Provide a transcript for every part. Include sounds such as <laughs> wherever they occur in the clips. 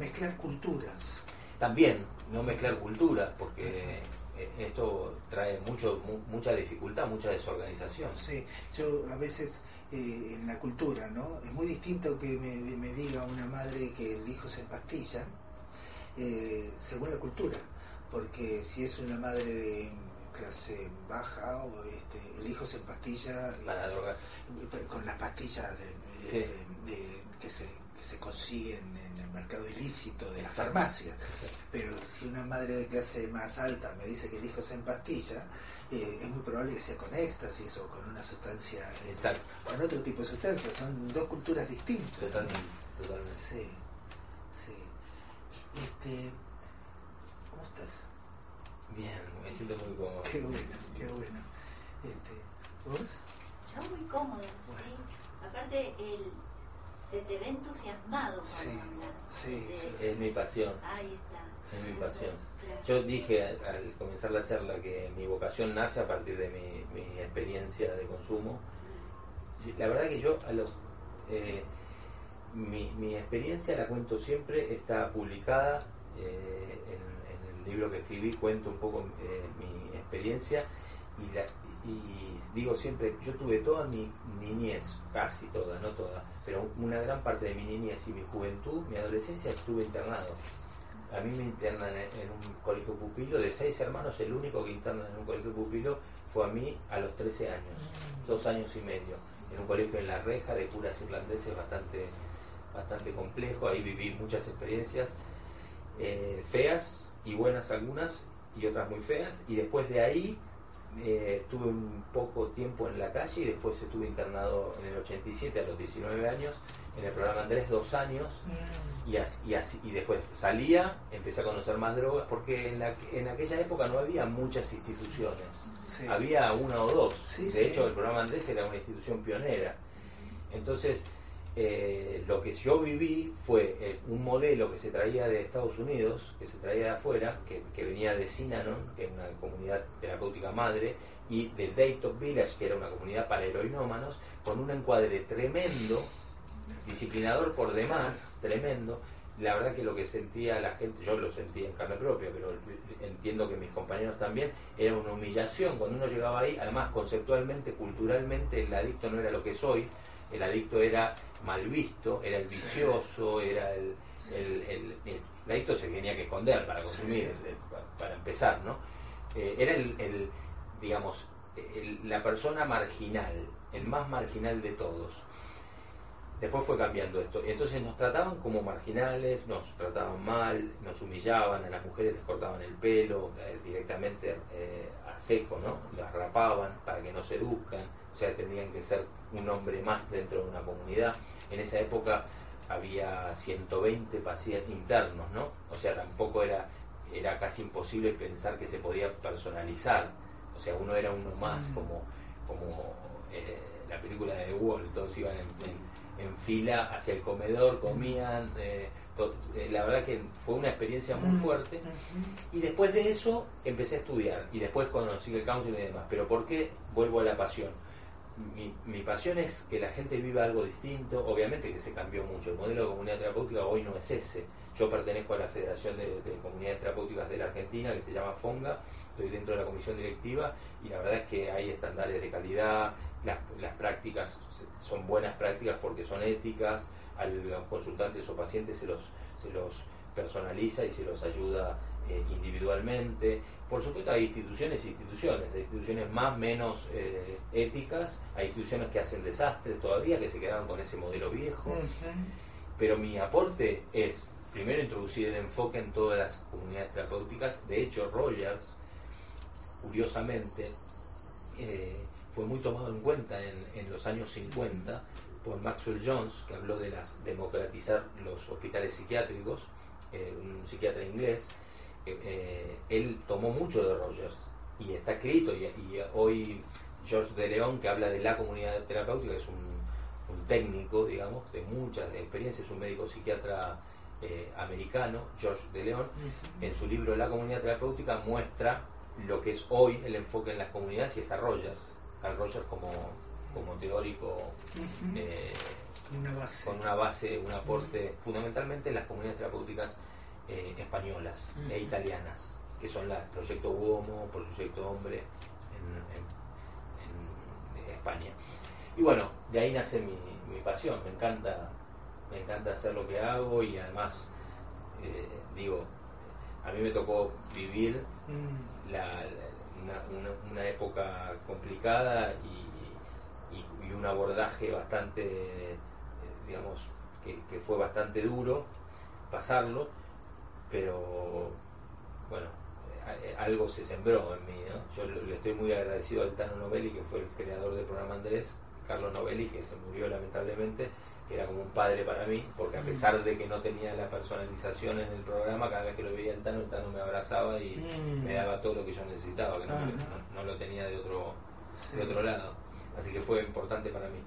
mezclar culturas. También, no mezclar culturas, porque eh, esto trae mucho mucha dificultad, mucha desorganización. Sí, yo a veces eh, en la cultura, ¿no? Es muy distinto que me, me, diga una madre que el hijo se empastilla, eh, según la cultura, porque si es una madre de clase baja o este, el hijo se empastilla para drogar con las pastillas de, que se se consiguen en el mercado ilícito de las farmacias. Pero si una madre de clase más alta me dice que el hijo se empastilla, eh, es muy probable que sea con éxtasis o con una sustancia, eh, Exacto. con otro tipo de sustancia. Son dos culturas distintas. Totalmente, Sí, sí. Este, ¿Cómo estás? Bien, me siento muy cómodo. Qué bueno, qué bueno. Este, ¿Vos? Yo muy cómodo, sí. Aparte, el se te ve entusiasmado sí, Es mi pasión. Ahí está. Es mi pasión. Yo dije al, comenzar la charla que mi vocación nace a partir de mi, experiencia de consumo. La verdad que yo a los... Eh, mi, experiencia la cuento siempre, está publicada eh, en, el libro que escribí, cuento un poco eh, mi experiencia y, la, y digo siempre, yo tuve toda mi niñez, casi toda, no toda, pero una gran parte de mi niñez y mi juventud, mi adolescencia, estuve internado. A mí me internan en, un colegio pupilo, de seis hermanos, el único que internan en un colegio pupilo fue a mí a los 13 años, dos años y medio, en un colegio en La Reja de curas irlandeses bastante, bastante complejo, ahí viví muchas experiencias eh, feas y buenas algunas y otras muy feas, y después de ahí eh, tuve un poco tiempo en la calle y después estuve internado en el 87 a los 19 años en el programa Andrés dos años mm. y, así, y, después salía, empecé a conocer más drogas porque en, en aquella época no había muchas instituciones, había una o dos. de hecho el programa Andrés era una institución pionera. Entonces eh, lo que yo viví fue eh, un modelo que se traía de Estados Unidos, que se traía de afuera, que, venía de Sinanon, que es una comunidad terapéutica madre, y de Dayton Village, que era una comunidad para heroinómanos, con un encuadre tremendo, disciplinador por demás, tremendo. La verdad que lo que sentía la gente, yo lo sentía en carne propia, pero entiendo que mis compañeros también, era una humillación. Cuando uno llegaba ahí, además conceptualmente, culturalmente, el adicto no era lo que soy, el adicto era mal visto, era el vicioso, era el, el, adicto se tenía que esconder para consumir, para empezar, ¿no? Eh, era el, digamos, la persona marginal, el más marginal de todos. Después fue cambiando esto. Entonces nos trataban como marginales, nos trataban mal, nos humillaban, a las mujeres les cortaban el pelo eh, directamente eh, a seco, ¿no? Las rapaban para que no se eduzcan o sea, tendrían que ser un hombre más dentro de una comunidad. En esa época había 120 pacientes internos, ¿no? O sea, tampoco era, era casi imposible pensar que se podía personalizar. O sea, uno era uno más, mm. como, como eh, la película de The Wall, todos iban en, fila hacia el comedor, comían. Eh, eh, la verdad que fue una experiencia muy mm. fuerte. Y después de eso empecé a estudiar y después conocí el counseling y demás. Pero ¿por qué vuelvo a la pasión? Mi, pasión es que la gente viva algo distinto. Obviamente que se cambió mucho. El modelo de comunidad terapéutica hoy no es ese. Yo pertenezco a la Federación de, Comunidades Terapéuticas de la Argentina, que se llama FONGA. Estoy dentro de la comisión directiva y la verdad es que hay estándares de calidad. Las, las prácticas son buenas prácticas porque son éticas. A los consultantes o pacientes se los, se los personaliza y se los ayuda eh, individualmente. Por supuesto hay instituciones e instituciones, hay instituciones más menos eh, éticas, hay instituciones que hacen desastres todavía, que se quedaron con ese modelo viejo. Pero mi aporte es, primero, introducir el enfoque en todas las comunidades terapéuticas. De hecho, Rogers, curiosamente, eh, fue muy tomado en cuenta en, en, los años 50 por Maxwell Jones, que habló de las, democratizar los hospitales psiquiátricos, un psiquiatra inglés, eh, él tomó mucho de Rogers y está escrito y, hoy George de León que habla de la comunidad terapéutica es un, técnico digamos de muchas experiencias un médico psiquiatra eh, americano George de León. En su libro La comunidad terapéutica muestra lo que es hoy el enfoque en las comunidades y está Rogers Carl Rogers como, como teórico eh, una base. con una base, un aporte fundamentalmente en las comunidades terapéuticas eh, españolas e italianas, que son las Proyecto Uomo, Proyecto Hombre en, España. Y bueno, de ahí nace mi, pasión, me encanta, me encanta hacer lo que hago y además, eh, digo, a mí me tocó vivir mm. una, época complicada y, un abordaje bastante, eh, digamos, que, fue bastante duro pasarlo, pero bueno, eh, algo se sembró en mí. Yo le estoy muy agradecido al Tano Novelli, que fue el creador del programa Andrés, Carlos Novelli, que se murió lamentablemente, era como un padre para mí, porque a mm. pesar de que no tenía la personalización en el programa, cada vez que lo veía el Tano, el Tano me abrazaba y mm. me daba todo lo que yo necesitaba, que no, lo tenía de otro, de otro lado. Así que fue importante para mí.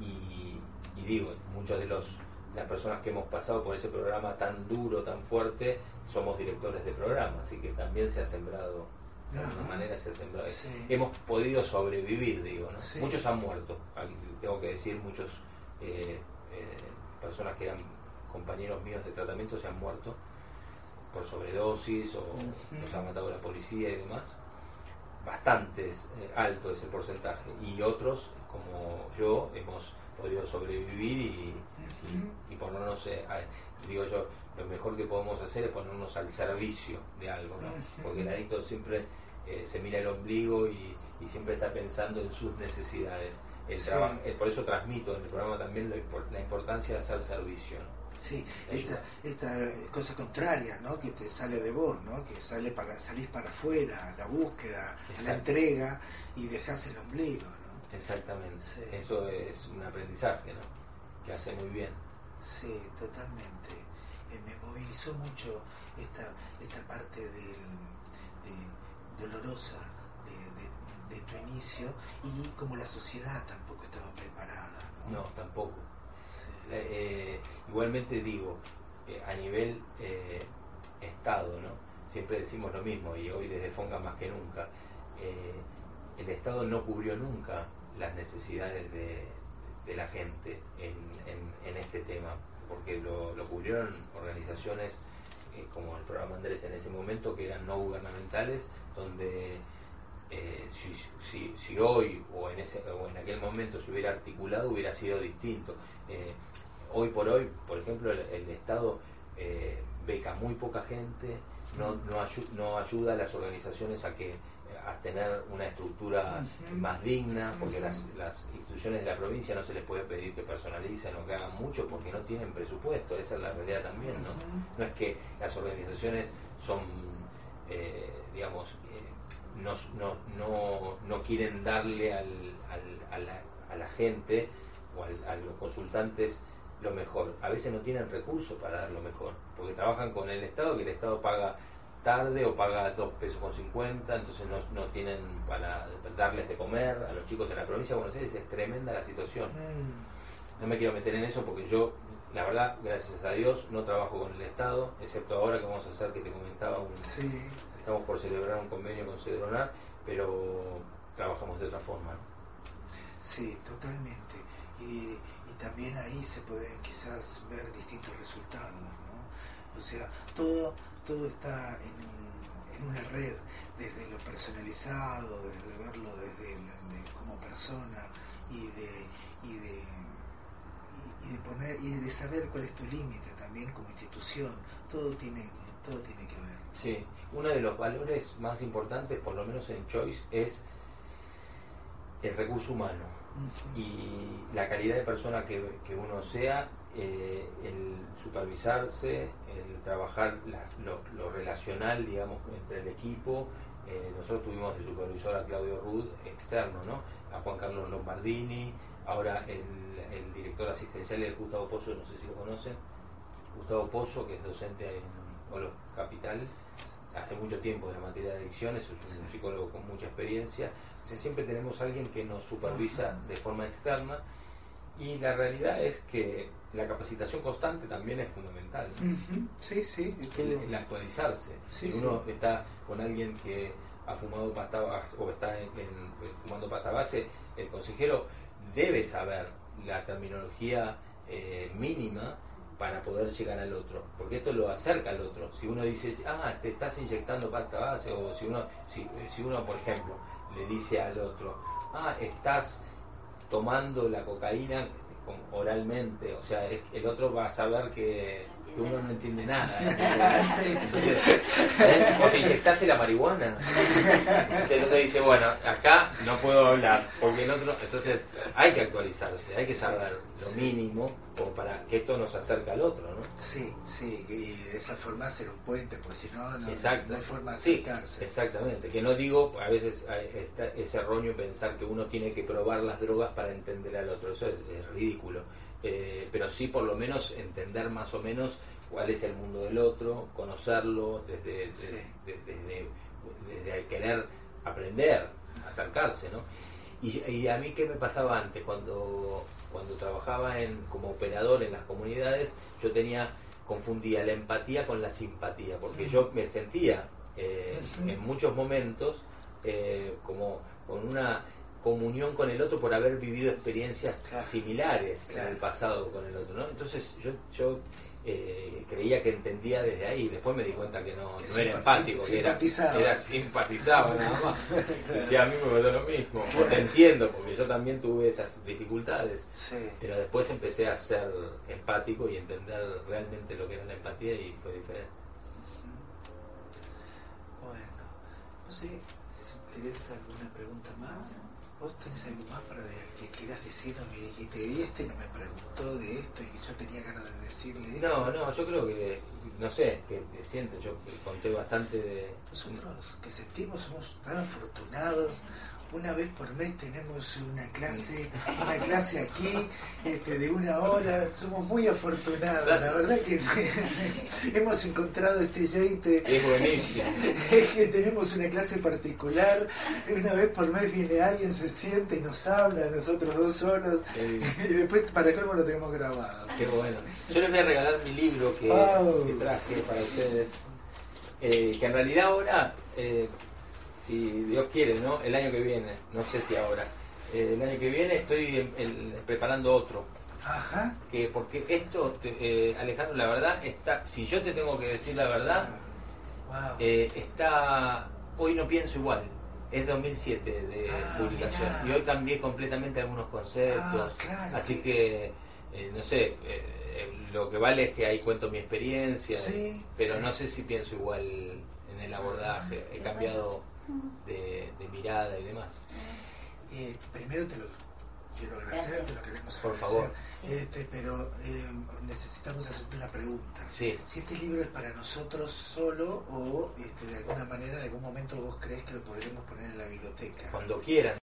Y, digo, muchos de los las personas que hemos pasado por ese programa tan duro, tan fuerte, somos directores de programa, así que también se ha sembrado, de alguna manera se ha sembrado. Hemos podido sobrevivir, digo, ¿no? Muchos han muerto, tengo que decir, muchos eh, eh, personas que eran compañeros míos de tratamiento se han muerto por sobredosis o nos ha matado la policía y demás. Bastante eh, alto ese porcentaje. Y otros, como yo, hemos podido sobrevivir y, y, ponernos, digo yo, lo mejor que podemos hacer es ponernos al servicio de algo, Porque el adicto siempre se mira el ombligo y, siempre está pensando en sus necesidades el trabajo, eh, por eso transmito en el programa también la, importancia de hacer servicio. Sí, esta, esta, cosa contraria, ¿no? Que te sale de vos, ¿no? Que sale para, salís para afuera, la búsqueda, la entrega y dejás el ombligo, ¿no? Exactamente. Eso es un aprendizaje, ¿no? Que hace muy bien. Sí, totalmente. Eh, me movilizó mucho esta, esta parte del, dolorosa de tu inicio y como la sociedad tampoco estaba preparada. No, tampoco. Eh, igualmente digo, eh, a nivel eh, Estado, ¿no? siempre decimos lo mismo y hoy desde Fonga más que nunca, el Estado no cubrió nunca las necesidades de, la gente en, este tema, porque lo, cubrieron organizaciones como el programa Andrés en ese momento, que eran no gubernamentales, donde eh, si, si, hoy o en, ese, o en aquel momento se hubiera articulado hubiera sido distinto. Eh, hoy por hoy, por ejemplo, el, Estado eh, beca muy poca gente, no, no, ayuda a las organizaciones a que a tener una estructura más digna, porque las, las, instituciones de la provincia no se les puede pedir que personalicen o que hagan mucho porque no tienen presupuesto, esa es la realidad también, ¿no? No es que las organizaciones son, digamos, no, no, no, quieren darle al, a, la, a, la, gente o a los consultantes lo mejor. A veces no tienen recursos para dar lo mejor, porque trabajan con el Estado, que el Estado paga tarde o paga dos pesos con 50, entonces no, no, tienen para darles de comer a los chicos en la provincia de Buenos Aires, es tremenda la situación. Mm. No me quiero meter en eso porque yo, la verdad, gracias a Dios, no trabajo con el Estado, excepto ahora que vamos a hacer, que te comentaba, un, estamos por celebrar un convenio con Cedronar, pero trabajamos de otra forma. Sí, totalmente. Y, también ahí se pueden quizás ver distintos resultados, ¿no? O sea, todo, todo está en, una red, desde lo personalizado, desde verlo desde como persona y de, y de, y de poner y de saber cuál es tu límite también como institución. Todo tiene, todo tiene que ver. Sí, uno de los valores más importantes, por lo menos en Choice, es el recurso humano y la calidad de persona que, uno sea, eh, el supervisarse, el trabajar lo, relacional, digamos, entre el equipo. Eh, nosotros tuvimos de supervisor a Claudio Rud externo, ¿no? A Juan Carlos Lombardini, ahora el, director asistencial es Gustavo Pozo, no sé si lo conocen, Gustavo Pozo, que es docente en Olo Capital, hace mucho tiempo de la materia de adicciones, es un psicólogo con mucha experiencia. siempre tenemos a alguien que nos supervisa de forma externa y la realidad es que la capacitación constante también es fundamental. Sí, sí. El, actualizarse. si uno está con alguien que ha fumado pasta o está en, fumando pasta base, el consejero debe saber la terminología eh, mínima para poder llegar al otro, porque esto lo acerca al otro. Si uno dice, ah, te estás inyectando pasta base, o si uno, si, si uno, por ejemplo, le dice al otro, ah, estás tomando la cocaína oralmente, o sea, el otro va a saber que que uno no entiende nada. ¿eh? <laughs> o te inyectaste la marihuana. Entonces el otro dice, bueno, acá no puedo hablar, porque el otro, entonces hay que actualizarse, hay que saber lo mínimo o para que esto nos acerque al otro, ¿no? Sí, sí, y de esa forma hacer un puente, porque si no, no, hay forma de acercarse. exactamente, que no digo, a veces es erróneo pensar que uno tiene que probar las drogas para entender al otro, eso es ridículo eh, pero sí por lo menos entender más o menos cuál es el mundo del otro, conocerlo desde, desde, querer aprender, acercarse, ¿no? Y, a mí qué me pasaba antes, cuando, cuando trabajaba en, como operador en las comunidades, yo tenía, confundía la empatía con la simpatía, porque yo me sentía eh, en muchos momentos eh, como con una comunión con el otro por haber vivido experiencias similares en el pasado con el otro, ¿no? Entonces yo, yo eh, creía que entendía desde ahí, después me di cuenta que no, no era empático, que era, era simpatizado nada más. <laughs> Decía, a mí me pasó lo mismo, o te entiendo, porque yo también tuve esas dificultades, pero después empecé a ser empático y entender realmente lo que era la empatía y fue diferente. Bueno, no sé si querés alguna pregunta más. ¿Vos tenés algo más para que quieras decirnos? Me dijiste, y este no me preguntó de esto y yo tenía ganas de decirle esto. No, no, yo creo que, no sé, que, que siente, yo conté bastante de... Nosotros que sentimos somos tan afortunados una vez por mes tenemos una clase, una clase aquí este, de una hora, somos muy afortunados, la verdad que <laughs> hemos encontrado este jeite, es buenísimo, <laughs> que tenemos una clase particular, una vez por mes viene alguien, se siente y nos habla, nosotros dos solos, <laughs> y después para cómo lo tenemos grabado. Qué bueno. Yo les voy a regalar mi libro que, traje para ustedes, eh, que en realidad ahora... Eh, si Dios quiere, ¿no? El año que viene, no sé si ahora. Eh, el año que viene estoy preparando otro. Ajá. Que porque esto, eh, Alejandro, la verdad está, si yo te tengo que decir la verdad, eh, está, hoy no pienso igual. Es 2007 de ah, publicación y hoy cambié completamente algunos conceptos. Ah, así que, no sé, lo que vale es que ahí cuento mi experiencia, pero no sé si pienso igual en el abordaje. He cambiado de, mirada y demás. Eh, primero te lo quiero agradecer, te lo queremos Por favor. Este, pero eh, necesitamos hacerte una pregunta. Si este libro es para nosotros solo o este, de alguna manera en algún momento vos crees que lo podremos poner en la biblioteca. Cuando quieran.